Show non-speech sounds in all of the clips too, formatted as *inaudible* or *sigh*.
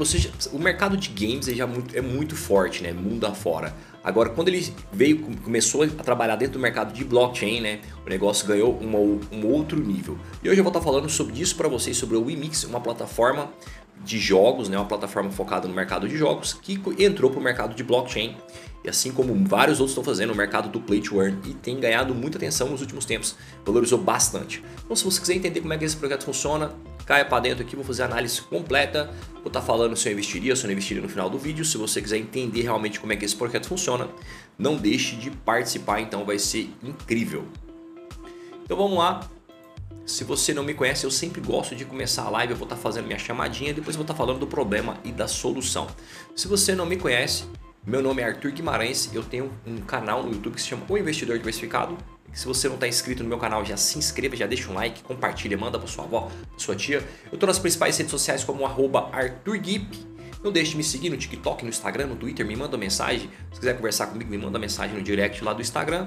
você já, o mercado de games é, já muito, é muito forte, né? Mundo afora. Agora, quando ele veio, começou a trabalhar dentro do mercado de blockchain, né? O negócio ganhou uma, um outro nível. E hoje eu vou estar falando sobre isso para vocês, sobre o Wimix, uma plataforma de jogos, né? Uma plataforma focada no mercado de jogos que entrou para o mercado de blockchain. E assim como vários outros estão fazendo, o mercado do Play to Earn e tem ganhado muita atenção nos últimos tempos, valorizou bastante. Então, se você quiser entender como é que esse projeto funciona, caia para dentro aqui, vou fazer a análise completa, vou estar tá falando se eu investiria, se eu não investiria no final do vídeo. Se você quiser entender realmente como é que esse projeto funciona, não deixe de participar, então vai ser incrível. Então vamos lá. Se você não me conhece, eu sempre gosto de começar a live, eu vou estar tá fazendo minha chamadinha, depois vou estar tá falando do problema e da solução. Se você não me conhece, meu nome é Arthur Guimarães, eu tenho um canal no YouTube que se chama O Investidor Diversificado. Se você não está inscrito no meu canal, já se inscreva, já deixa um like, compartilha, manda para sua avó, pra sua tia. Eu estou nas principais redes sociais como ArthurGuip. Não deixe de me seguir no TikTok, no Instagram, no Twitter, me manda mensagem. Se quiser conversar comigo, me manda mensagem no direct lá do Instagram.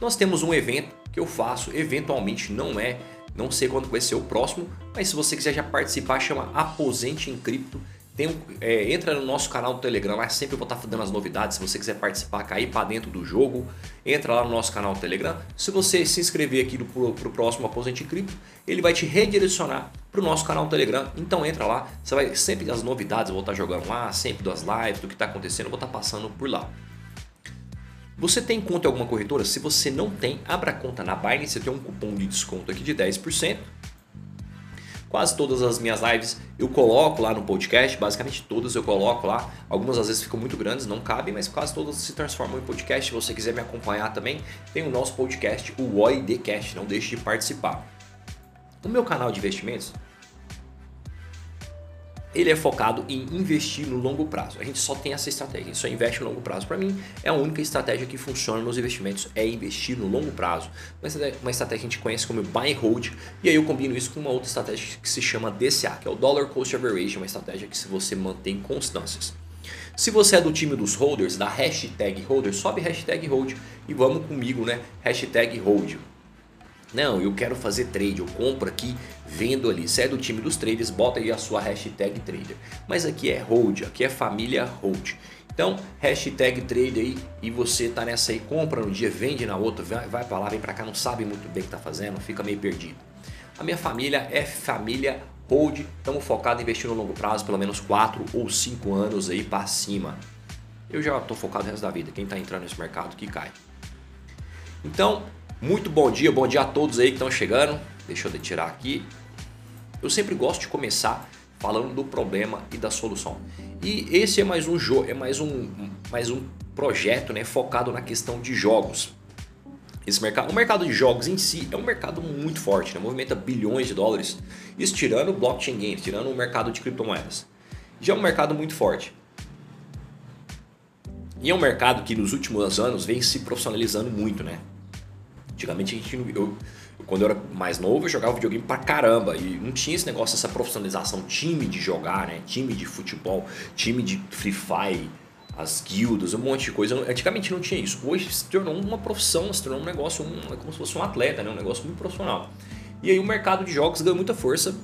Nós temos um evento que eu faço, eventualmente não é, não sei quando vai ser o próximo, mas se você quiser já participar, chama Aposente em Cripto tem é, entra no nosso canal do Telegram, lá sempre eu vou estar dando as novidades. Se você quiser participar, cair para dentro do jogo, entra lá no nosso canal do Telegram. Se você se inscrever aqui para o próximo Aposente Cripto, ele vai te redirecionar para o nosso canal do Telegram. Então entra lá, você vai sempre as novidades, eu vou estar jogando lá, sempre das lives, do que está acontecendo, eu vou estar passando por lá. Você tem conta em alguma corretora? Se você não tem, abra conta na Binance, você tem um cupom de desconto aqui de 10%. Quase todas as minhas lives eu coloco lá no podcast, basicamente todas eu coloco lá. Algumas às vezes ficam muito grandes, não cabem, mas quase todas se transformam em podcast. Se você quiser me acompanhar também, tem o nosso podcast, o OIDcast, não deixe de participar. O meu canal de investimentos ele é focado em investir no longo prazo. A gente só tem essa estratégia, a gente só investe no longo prazo. Para mim, é a única estratégia que funciona nos investimentos, é investir no longo prazo. Uma estratégia que a gente conhece como buy and hold, e aí eu combino isso com uma outra estratégia que se chama DCA, que é o Dollar Cost Average, uma estratégia que se você mantém constâncias. Se você é do time dos holders, da hashtag holder, sobe hashtag hold e vamos comigo, né? Hashtag hold. Não, eu quero fazer trade, eu compro aqui, vendo ali. Se é do time dos traders, bota aí a sua hashtag trader. Mas aqui é hold, aqui é família hold. Então, hashtag trade aí e você tá nessa aí, compra no dia, vende na outra, vai, vai para lá, vem para cá, não sabe muito bem o que tá fazendo, fica meio perdido. A minha família é família hold, estamos focados em investir no longo prazo, pelo menos 4 ou 5 anos aí para cima. Eu já estou focado no resto da vida, quem está entrando nesse mercado que cai. Então, muito bom dia, bom dia a todos aí que estão chegando. Deixa eu tirar aqui. Eu sempre gosto de começar falando do problema e da solução. E esse é mais um jogo, é mais um, mais um projeto né, focado na questão de jogos. Esse mercado, o mercado de jogos em si é um mercado muito forte, né? movimenta bilhões de dólares, isso tirando blockchain games, tirando o mercado de criptomoedas. Já é um mercado muito forte. E é um mercado que nos últimos anos vem se profissionalizando muito, né? Antigamente a gente eu, quando eu era mais novo, eu jogava videogame pra caramba e não tinha esse negócio, essa profissionalização, time de jogar, né? Time de futebol, time de Free Fire, as guildas, um monte de coisa. Antigamente não tinha isso. Hoje se tornou uma profissão, se tornou um negócio, um, é como se fosse um atleta, né? Um negócio muito profissional. E aí o mercado de jogos ganhou muita força.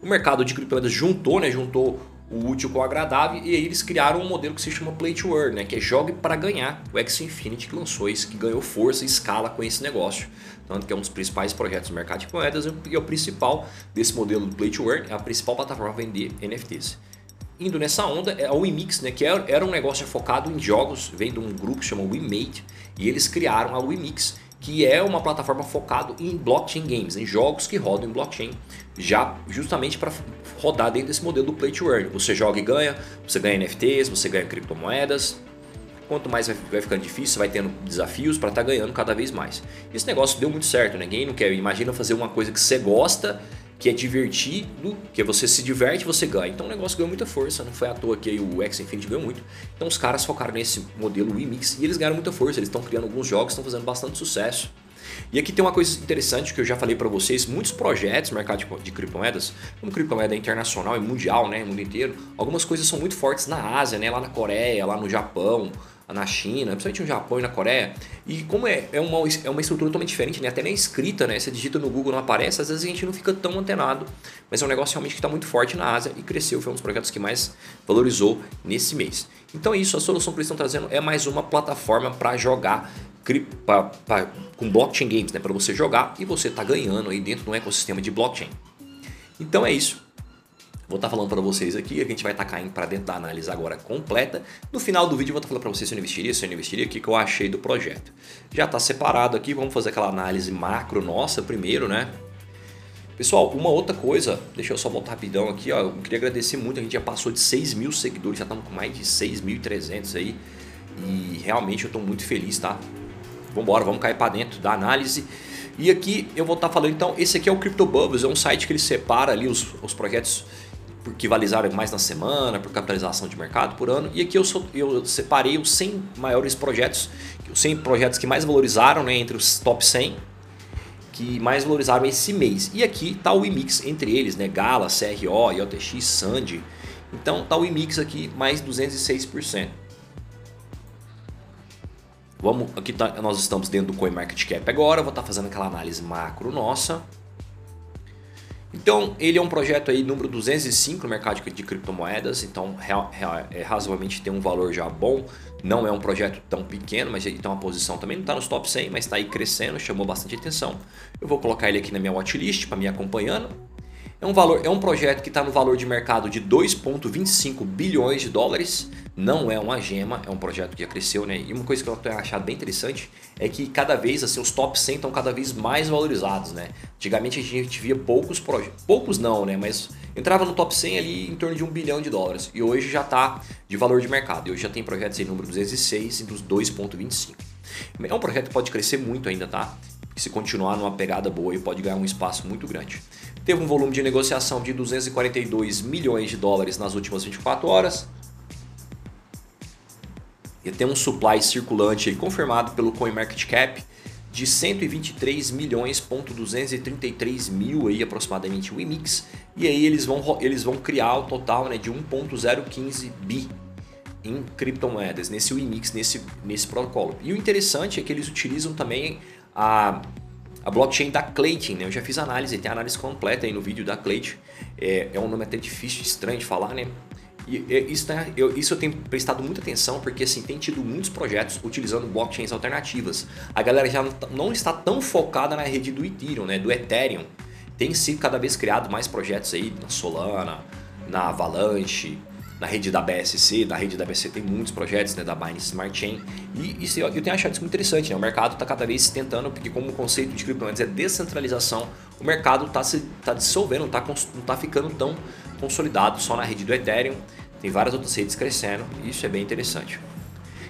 O mercado de criptomoedas juntou, né? Juntou o útil com o agradável, e aí eles criaram um modelo que se chama Play to Earn, né, que é jogue para ganhar. O X Infinity que lançou isso, que ganhou força e escala com esse negócio. Tanto que é um dos principais projetos do mercado de moedas e é o principal desse modelo do Play to Earn, é a principal plataforma para vender NFTs. Indo nessa onda é a Wimix, né, que era um negócio focado em jogos, vem de um grupo que chama Wimate, e eles criaram a Wimix, que é uma plataforma focada em blockchain games, em jogos que rodam em blockchain, já justamente para rodar dentro desse modelo do Play to Earn. Você joga e ganha, você ganha NFTs, você ganha criptomoedas. Quanto mais vai ficando difícil, vai tendo desafios para estar tá ganhando cada vez mais. Esse negócio deu muito certo, né? Ninguém não quer. Imagina fazer uma coisa que você gosta que é divertido, que você se diverte você ganha. Então o negócio ganhou muita força, não foi à toa que o X Infinity ganhou muito. Então os caras focaram nesse modelo Remix e eles ganharam muita força, eles estão criando alguns jogos, estão fazendo bastante sucesso. E aqui tem uma coisa interessante que eu já falei para vocês, muitos projetos no mercado de, de criptomoedas, como criptomoeda internacional e mundial, né, mundo inteiro, algumas coisas são muito fortes na Ásia, né, lá na Coreia, lá no Japão, na China, principalmente no Japão e na Coreia. E como é, é, uma, é uma estrutura totalmente diferente, né? até nem escrita, né? Você digita no Google não aparece, às vezes a gente não fica tão antenado. Mas é um negócio realmente que está muito forte na Ásia e cresceu, foi um dos projetos que mais valorizou nesse mês. Então é isso, a solução que eles estão trazendo é mais uma plataforma para jogar pra, pra, com blockchain games, né? Para você jogar e você tá ganhando aí dentro de um ecossistema de blockchain. Então é isso. Vou estar tá falando para vocês aqui, a gente vai estar caindo para dentro da análise agora completa. No final do vídeo eu vou estar tá falando para vocês se eu investiria, se eu investiria, o que, que eu achei do projeto. Já está separado aqui, vamos fazer aquela análise macro nossa primeiro, né? Pessoal, uma outra coisa, deixa eu só voltar rapidão aqui, ó, eu queria agradecer muito, a gente já passou de 6 mil seguidores, já estamos com mais de 6.300 aí, e realmente eu estou muito feliz, tá? Vamos embora, vamos cair para dentro da análise. E aqui eu vou estar tá falando, então, esse aqui é o CryptoBubbles, é um site que ele separa ali os, os projetos que valizaram mais na semana, por capitalização de mercado por ano. E aqui eu, sou, eu separei os 100 maiores projetos, os 100 projetos que mais valorizaram né, entre os top 100, que mais valorizaram esse mês. E aqui está o IMIX entre eles, né, Gala, CRO, IOTX, Sandy. Então está o IMIX aqui mais 206%. Vamos, aqui tá, nós estamos dentro do CoinMarketCap agora, vou estar tá fazendo aquela análise macro nossa. Então, ele é um projeto aí número 205 no mercado de criptomoedas, então é, razoavelmente tem um valor já bom. Não é um projeto tão pequeno, mas ele tem uma posição também, não está nos top 100, mas está aí crescendo, chamou bastante atenção. Eu vou colocar ele aqui na minha watchlist para me acompanhando. É um, valor, é um projeto que está no valor de mercado de 2,25 bilhões de dólares. Não é uma gema, é um projeto que já cresceu, né? E uma coisa que eu tenho achado bem interessante é que cada vez assim, os top 100 estão cada vez mais valorizados, né? Antigamente a gente via poucos projetos, poucos não, né? Mas entrava no top 100 ali em torno de um bilhão de dólares. E hoje já está de valor de mercado. E hoje já tem projetos em número 206 e dos 2,25. É um projeto que pode crescer muito ainda, tá? Se continuar numa pegada boa e pode ganhar um espaço muito grande teve um volume de negociação de 242 milhões de dólares nas últimas 24 horas. E tem um supply circulante confirmado pelo CoinMarketCap de 123 milhões ponto 233 mil aí aproximadamente o IMIX e aí eles vão eles vão criar o total né, de 1.015 bi em criptomoedas nesse WIMIX nesse nesse protocolo e o interessante é que eles utilizam também a a blockchain da Clayton, né? Eu já fiz análise, tem análise completa aí no vídeo da Clayton. É, é um nome até difícil, estranho de falar, né? E isso, tá, eu, isso eu tenho prestado muita atenção porque assim, tem tido muitos projetos utilizando blockchains alternativas. A galera já não, tá, não está tão focada na rede do Ethereum, né? Do Ethereum. Tem sido cada vez criado mais projetos aí na Solana, na Avalanche, na rede da BSC, na rede da BSC tem muitos projetos né, da Binance Smart Chain e isso eu, tenho achado isso muito interessante. Né? O mercado está cada vez tentando, porque como o conceito de criptomoedas é descentralização, o mercado está se tá dissolvendo, não está não tá ficando tão consolidado só na rede do Ethereum. Tem várias outras redes crescendo e isso é bem interessante.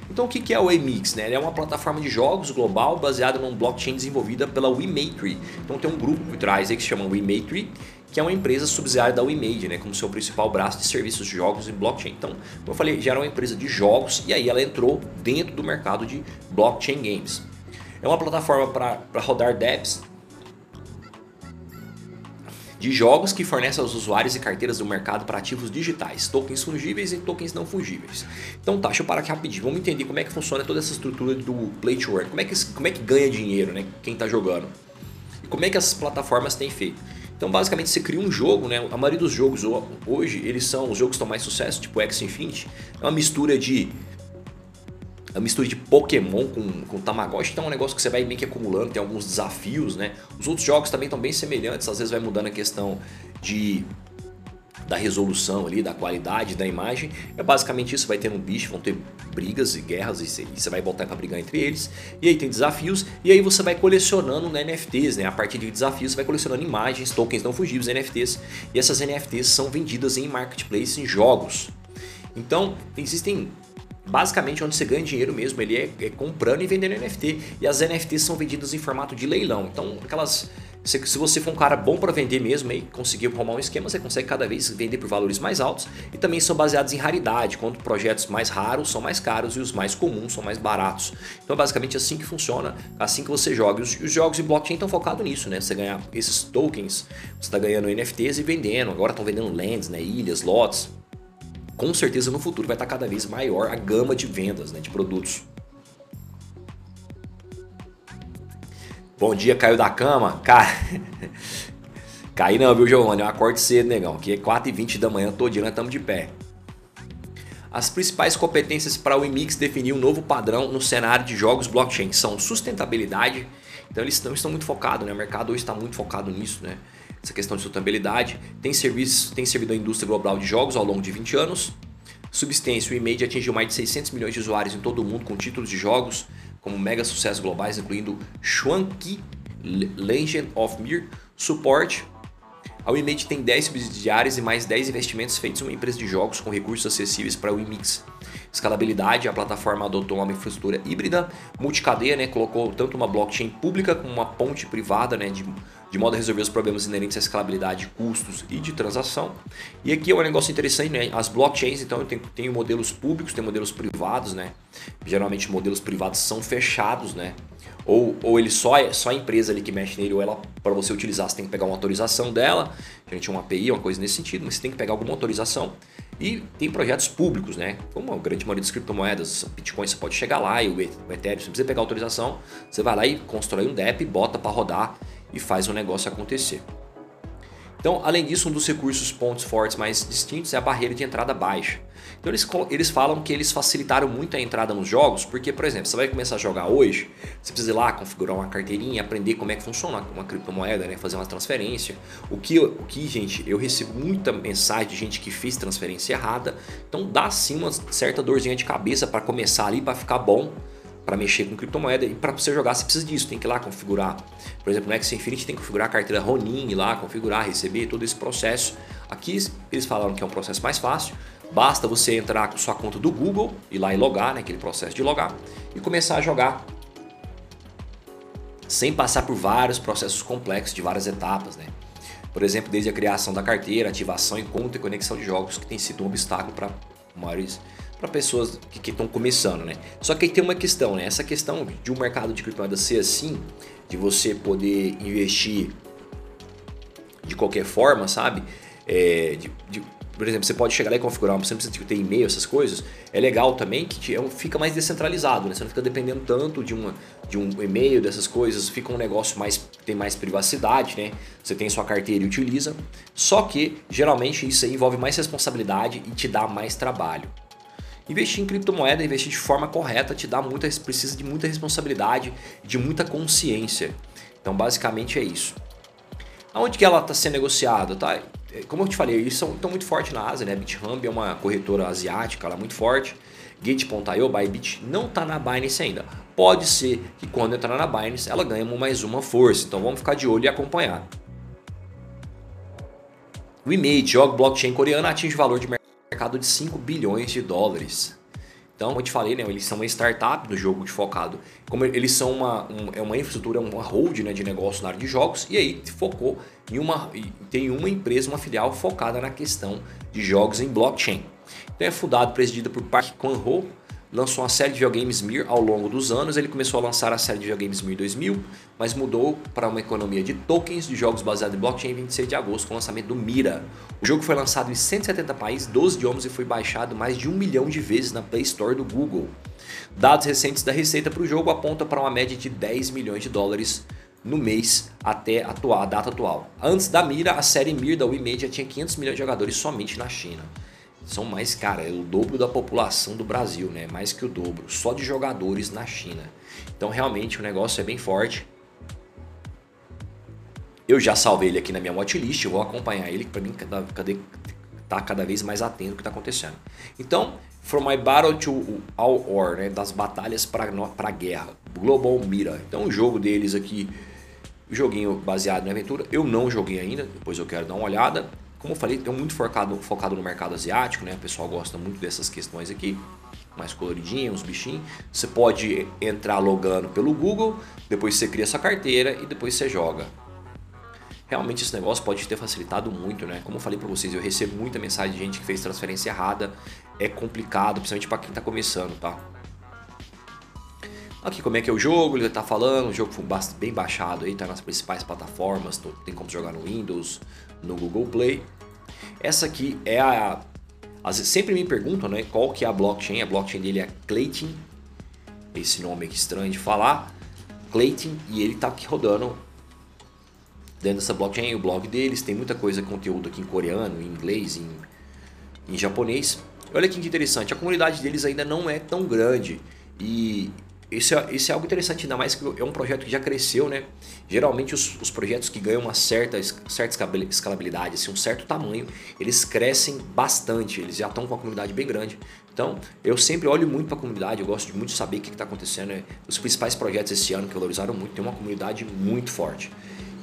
Então o que é o Emix? Né? Ele é uma plataforma de jogos global baseada num blockchain desenvolvida pela WeMatree. Então tem um grupo por trás aí que se chama WeMatree que é uma empresa subsidiária da WeMade, né, como seu principal braço de serviços de jogos em blockchain. Então, como eu falei, já era uma empresa de jogos e aí ela entrou dentro do mercado de blockchain games. É uma plataforma para rodar dApps de jogos que fornece aos usuários e carteiras do mercado para ativos digitais, tokens fungíveis e tokens não fungíveis. Então tá, deixa eu parar aqui rapidinho, vamos entender como é que funciona toda essa estrutura do Play to Earn, como é que, como é que ganha dinheiro né, quem está jogando e como é que essas plataformas têm feito. Então, basicamente, você cria um jogo, né? A maioria dos jogos hoje, eles são os jogos que estão mais sucesso, tipo X Infinity, é uma mistura de é uma mistura de Pokémon com, com Tamagotchi, então é um negócio que você vai meio que acumulando, tem alguns desafios, né? Os outros jogos também estão bem semelhantes, às vezes vai mudando a questão de da resolução ali, da qualidade da imagem. É basicamente isso, vai ter um bicho, vão ter brigas e guerras e você vai botar para brigar entre eles. E aí tem desafios e aí você vai colecionando né, NFTs, né? A partir de desafios você vai colecionando imagens, tokens não fugíveis, NFTs. E essas NFTs são vendidas em marketplace, em jogos. Então, existem basicamente onde você ganha dinheiro mesmo, ele é, é, comprando e vendendo NFT. E as NFTs são vendidas em formato de leilão. Então, aquelas se, se você for um cara bom para vender mesmo e conseguir arrumar um esquema, você consegue cada vez vender por valores mais altos e também são baseados em raridade, quando projetos mais raros são mais caros e os mais comuns são mais baratos. Então, basicamente assim que funciona, assim que você joga. Os, os jogos de blockchain estão focados nisso, né? Você ganhar esses tokens, você está ganhando NFTs e vendendo. Agora estão vendendo lands, né? ilhas, lots com certeza no futuro vai estar cada vez maior a gama de vendas né, de produtos. Bom dia, caiu da cama? Cara, *laughs* caí não, viu, Giovanni? Eu acordo cedo, negão. Aqui é 4h20 da manhã, todo dia nós estamos de pé. As principais competências para o IMIX definir um novo padrão no cenário de jogos blockchain são sustentabilidade, então eles não estão muito focados, né? O mercado hoje está muito focado nisso, né? Essa questão de sustentabilidade. Tem, serviço, tem servido a indústria global de jogos ao longo de 20 anos. Substância, o Image atingiu mais de 600 milhões de usuários em todo o mundo com títulos de jogos como mega sucessos globais, incluindo Shuanqi, Legend of Mir, Support. A Image tem 10 subsidiárias e mais 10 investimentos feitos em uma empresa de jogos com recursos acessíveis para o Imix. Escalabilidade, a plataforma adotou uma infraestrutura híbrida, multicadeia, né, colocou tanto uma blockchain pública como uma ponte privada, né, de, de modo a resolver os problemas inerentes à escalabilidade, custos e de transação. E aqui é um negócio interessante, né, as blockchains, então tenho, tenho modelos públicos, tem modelos privados, né, geralmente modelos privados são fechados, né, ou, ou ele só é só a empresa ali que mexe nele, ou ela para você utilizar você tem que pegar uma autorização dela, gente uma API, uma coisa nesse sentido, mas você tem que pegar alguma autorização. E tem projetos públicos, né? Como a grande maioria das criptomoedas, Bitcoin você pode chegar lá e o Ethereum, você precisa pegar autorização, você vai lá e constrói um DEP, bota para rodar e faz o negócio acontecer. Então, além disso, um dos recursos pontos fortes mais distintos é a barreira de entrada baixa. Então eles, eles falam que eles facilitaram muito a entrada nos jogos, porque, por exemplo, você vai começar a jogar hoje, você precisa ir lá configurar uma carteirinha, aprender como é que funciona uma criptomoeda, né? fazer uma transferência. O que, o que, gente, eu recebo muita mensagem de gente que fez transferência errada, então dá sim uma certa dorzinha de cabeça para começar ali, para ficar bom para mexer com criptomoeda e para você jogar você precisa disso, tem que ir lá configurar. Por exemplo, no X Infinity tem que configurar a carteira Ronin, ir lá configurar, receber todo esse processo. Aqui eles falaram que é um processo mais fácil, basta você entrar com sua conta do Google, ir lá e logar, né, aquele processo de logar e começar a jogar sem passar por vários processos complexos de várias etapas, né? Por exemplo, desde a criação da carteira, ativação e conta e conexão de jogos, que tem sido um obstáculo para maiores para pessoas que estão começando, né? Só que aí tem uma questão, né? Essa questão de um mercado de criptomoedas ser assim, de você poder investir de qualquer forma, sabe? É, de, de, por exemplo, você pode chegar lá e configurar, você não precisa ter e-mail, essas coisas. É legal também que é fica mais descentralizado, né? Você não fica dependendo tanto de, uma, de um e-mail, dessas coisas. Fica um negócio mais tem mais privacidade, né? Você tem sua carteira e utiliza. Só que geralmente isso envolve mais responsabilidade e te dá mais trabalho. Investir em criptomoeda, investir de forma correta, te dá muita, precisa de muita responsabilidade, de muita consciência. Então, basicamente é isso. Aonde que ela está sendo negociada? Tá? Como eu te falei, eles estão muito fortes na Ásia, né? BitHub é uma corretora asiática, ela é muito forte. Gate.io, Bybit, não está na Binance ainda. Pode ser que quando entrar na Binance ela ganhe mais uma força. Então vamos ficar de olho e acompanhar. O Image, jogo blockchain coreano, atinge valor de mercado mercado de 5 bilhões de dólares. Então, como eu te falei, né, eles são uma startup do jogo de focado. Como eles são uma, um, é uma infraestrutura, uma hold né, de negócio na área de jogos, e aí focou em uma. Tem uma empresa, uma filial focada na questão de jogos em blockchain. Então é fundado, presidido por Park Kwan-ho, lançou uma série de videogames Mir ao longo dos anos. Ele começou a lançar a série de videogames Mir 2000, mas mudou para uma economia de tokens de jogos baseados em blockchain em 26 de agosto com o lançamento do Mira. O jogo foi lançado em 170 países, 12 idiomas e foi baixado mais de um milhão de vezes na Play Store do Google. Dados recentes da receita para o jogo apontam para uma média de 10 milhões de dólares no mês até atual, a data atual. Antes da Mira, a série Mir da Wimedia tinha 500 milhões de jogadores somente na China são mais, cara, é o dobro da população do Brasil, né? Mais que o dobro, só de jogadores na China. Então realmente o negócio é bem forte. Eu já salvei ele aqui na minha watchlist, vou acompanhar ele para mim cadê, tá cada vez mais atento ao que está acontecendo. Então, From My Battle to All War, né? Das batalhas para a guerra, Global Mira. Então o jogo deles aqui, joguinho baseado na aventura, eu não joguei ainda, depois eu quero dar uma olhada. Como eu falei, é muito focado, focado no mercado asiático, né? O pessoal gosta muito dessas questões aqui, mais coloridinho, uns bichinhos. Você pode entrar logando pelo Google, depois você cria sua carteira e depois você joga. Realmente esse negócio pode ter facilitado muito, né? Como eu falei para vocês, eu recebo muita mensagem de gente que fez transferência errada. É complicado, principalmente para quem está começando, tá? Aqui como é que é o jogo, ele está falando, o jogo foi bem baixado aí, tá nas principais plataformas, tem como jogar no Windows, no Google Play. Essa aqui é a, sempre me perguntam né, qual que é a blockchain. A blockchain dele é Clayton, esse nome aqui estranho de falar. Clayton, e ele está aqui rodando dentro dessa blockchain, o blog deles. Tem muita coisa, conteúdo aqui em coreano, em inglês, em, em japonês. Olha que interessante, a comunidade deles ainda não é tão grande. E isso é, isso é algo interessante, ainda mais que é um projeto que já cresceu, né? Geralmente os, os projetos que ganham uma certa, certa escalabilidade, assim, um certo tamanho, eles crescem bastante, eles já estão com uma comunidade bem grande. Então, eu sempre olho muito para a comunidade, eu gosto de muito saber o que está acontecendo. Né? Os principais projetos esse ano que valorizaram muito, tem uma comunidade muito forte.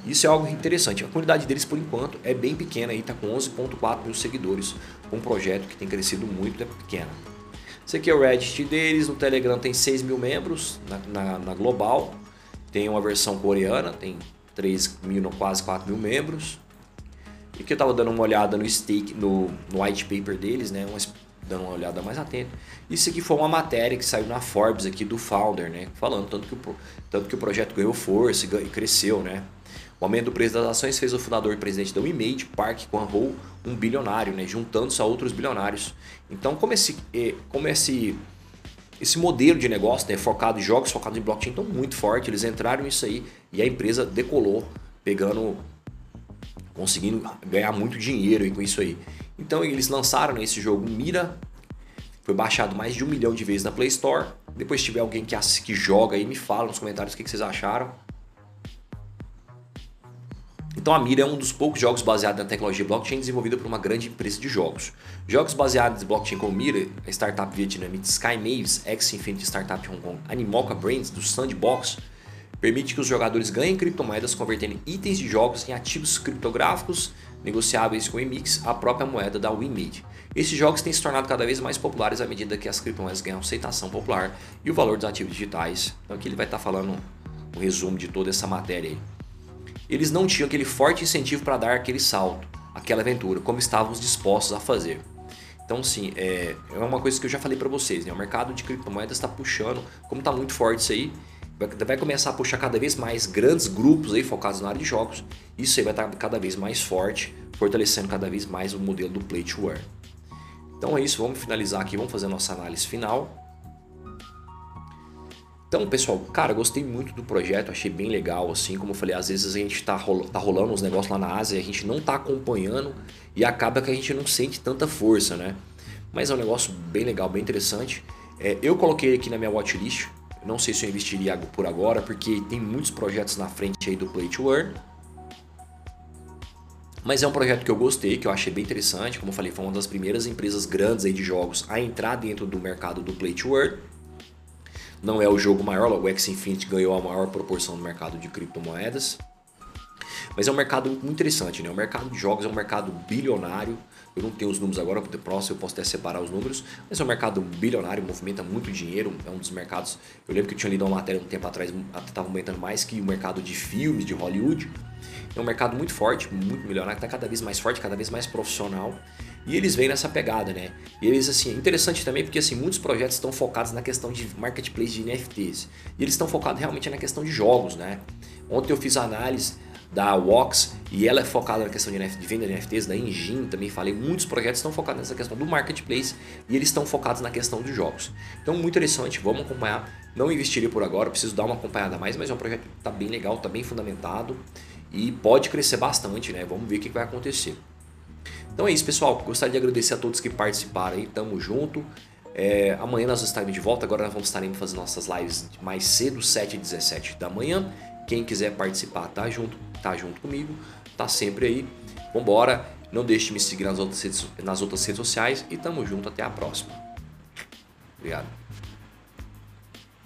Isso é algo interessante. A comunidade deles, por enquanto, é bem pequena, está com 11,4 mil seguidores. Um projeto que tem crescido muito, é pequeno. Esse aqui é o Reddit deles, no Telegram tem 6 mil membros, na, na, na global. Tem uma versão coreana, tem 3 mil, quase 4 mil membros. E que eu estava dando uma olhada no stake, no, no white paper deles, né? Uma, dando uma olhada mais atenta. Isso aqui foi uma matéria que saiu na Forbes aqui do founder, né? Falando tanto que o, tanto que o projeto ganhou força e cresceu, né? O aumento do preço das ações fez o fundador e presidente da WeMade, Park Kwon-ho, um bilionário, né, juntando-se a outros bilionários. Então, como esse, como esse, esse modelo de negócio, né, focado em jogos, focado em blockchain, tão muito forte, eles entraram nisso aí e a empresa decolou, pegando, conseguindo ganhar muito dinheiro com isso aí. Então, eles lançaram né, esse jogo Mira, foi baixado mais de um milhão de vezes na Play Store. Depois, se tiver alguém que, que joga aí, me fala nos comentários o que, que vocês acharam. Então a Mira é um dos poucos jogos baseados na tecnologia blockchain desenvolvida por uma grande empresa de jogos. Jogos baseados em blockchain como Mira, a startup vietnamita Sky Maves, ex-Infinity Startup Hong Kong, Animoca Brains, do Sandbox, permite que os jogadores ganhem criptomoedas convertendo itens de jogos em ativos criptográficos negociáveis com o Emix, a própria moeda da WinMade. Esses jogos têm se tornado cada vez mais populares à medida que as criptomoedas ganham aceitação popular e o valor dos ativos digitais. Então aqui ele vai estar falando um resumo de toda essa matéria aí eles não tinham aquele forte incentivo para dar aquele salto, aquela aventura, como estávamos dispostos a fazer. Então, sim, é, é uma coisa que eu já falei para vocês, né? O mercado de criptomoedas está puxando, como está muito forte isso aí, vai, vai, começar a puxar cada vez mais grandes grupos aí focados na área de jogos. Isso aí vai estar tá cada vez mais forte, fortalecendo cada vez mais o modelo do Play to Earn. Então é isso, vamos finalizar aqui, vamos fazer a nossa análise final. Então, pessoal, cara, gostei muito do projeto, achei bem legal, assim, como eu falei, às vezes a gente tá, tá rolando uns negócios lá na Ásia e a gente não tá acompanhando e acaba que a gente não sente tanta força, né? Mas é um negócio bem legal, bem interessante. É, eu coloquei aqui na minha watchlist, não sei se eu investiria por agora, porque tem muitos projetos na frente aí do Play to Earn. Mas é um projeto que eu gostei, que eu achei bem interessante. Como eu falei, foi uma das primeiras empresas grandes aí de jogos a entrar dentro do mercado do Play to Earn. Não é o jogo maior, o X Infinity ganhou a maior proporção do mercado de criptomoedas. Mas é um mercado muito interessante, né? O mercado de jogos é um mercado bilionário. Eu não tenho os números agora, porque próximo eu posso até separar os números, mas é um mercado bilionário, movimenta muito dinheiro, é um dos mercados. Eu lembro que eu tinha lido uma matéria um tempo atrás, estava movimentando mais que o mercado de filmes de Hollywood. É um mercado muito forte, muito milionário, está cada vez mais forte, cada vez mais profissional. E eles vêm nessa pegada, né? E eles, assim, interessante também porque, assim, muitos projetos estão focados na questão de marketplace de NFTs. E eles estão focados realmente na questão de jogos, né? Ontem eu fiz a análise da Wox e ela é focada na questão de, NFT, de venda de NFTs, da Engine também falei, muitos projetos estão focados nessa questão do marketplace e eles estão focados na questão de jogos. Então, muito interessante, vamos acompanhar. Não investiria por agora, preciso dar uma acompanhada mais, mas é um projeto que está bem legal, está bem fundamentado e pode crescer bastante, né? Vamos ver o que vai acontecer. Então é isso, pessoal. Gostaria de agradecer a todos que participaram aí. Tamo junto. É, amanhã nós estaremos de volta. Agora nós vamos estar indo fazer nossas lives mais cedo, 7 e 17 da manhã. Quem quiser participar, tá junto, tá junto comigo, tá sempre aí. Vambora. Não deixe de me seguir nas outras redes, nas outras redes sociais e tamo junto até a próxima. Obrigado.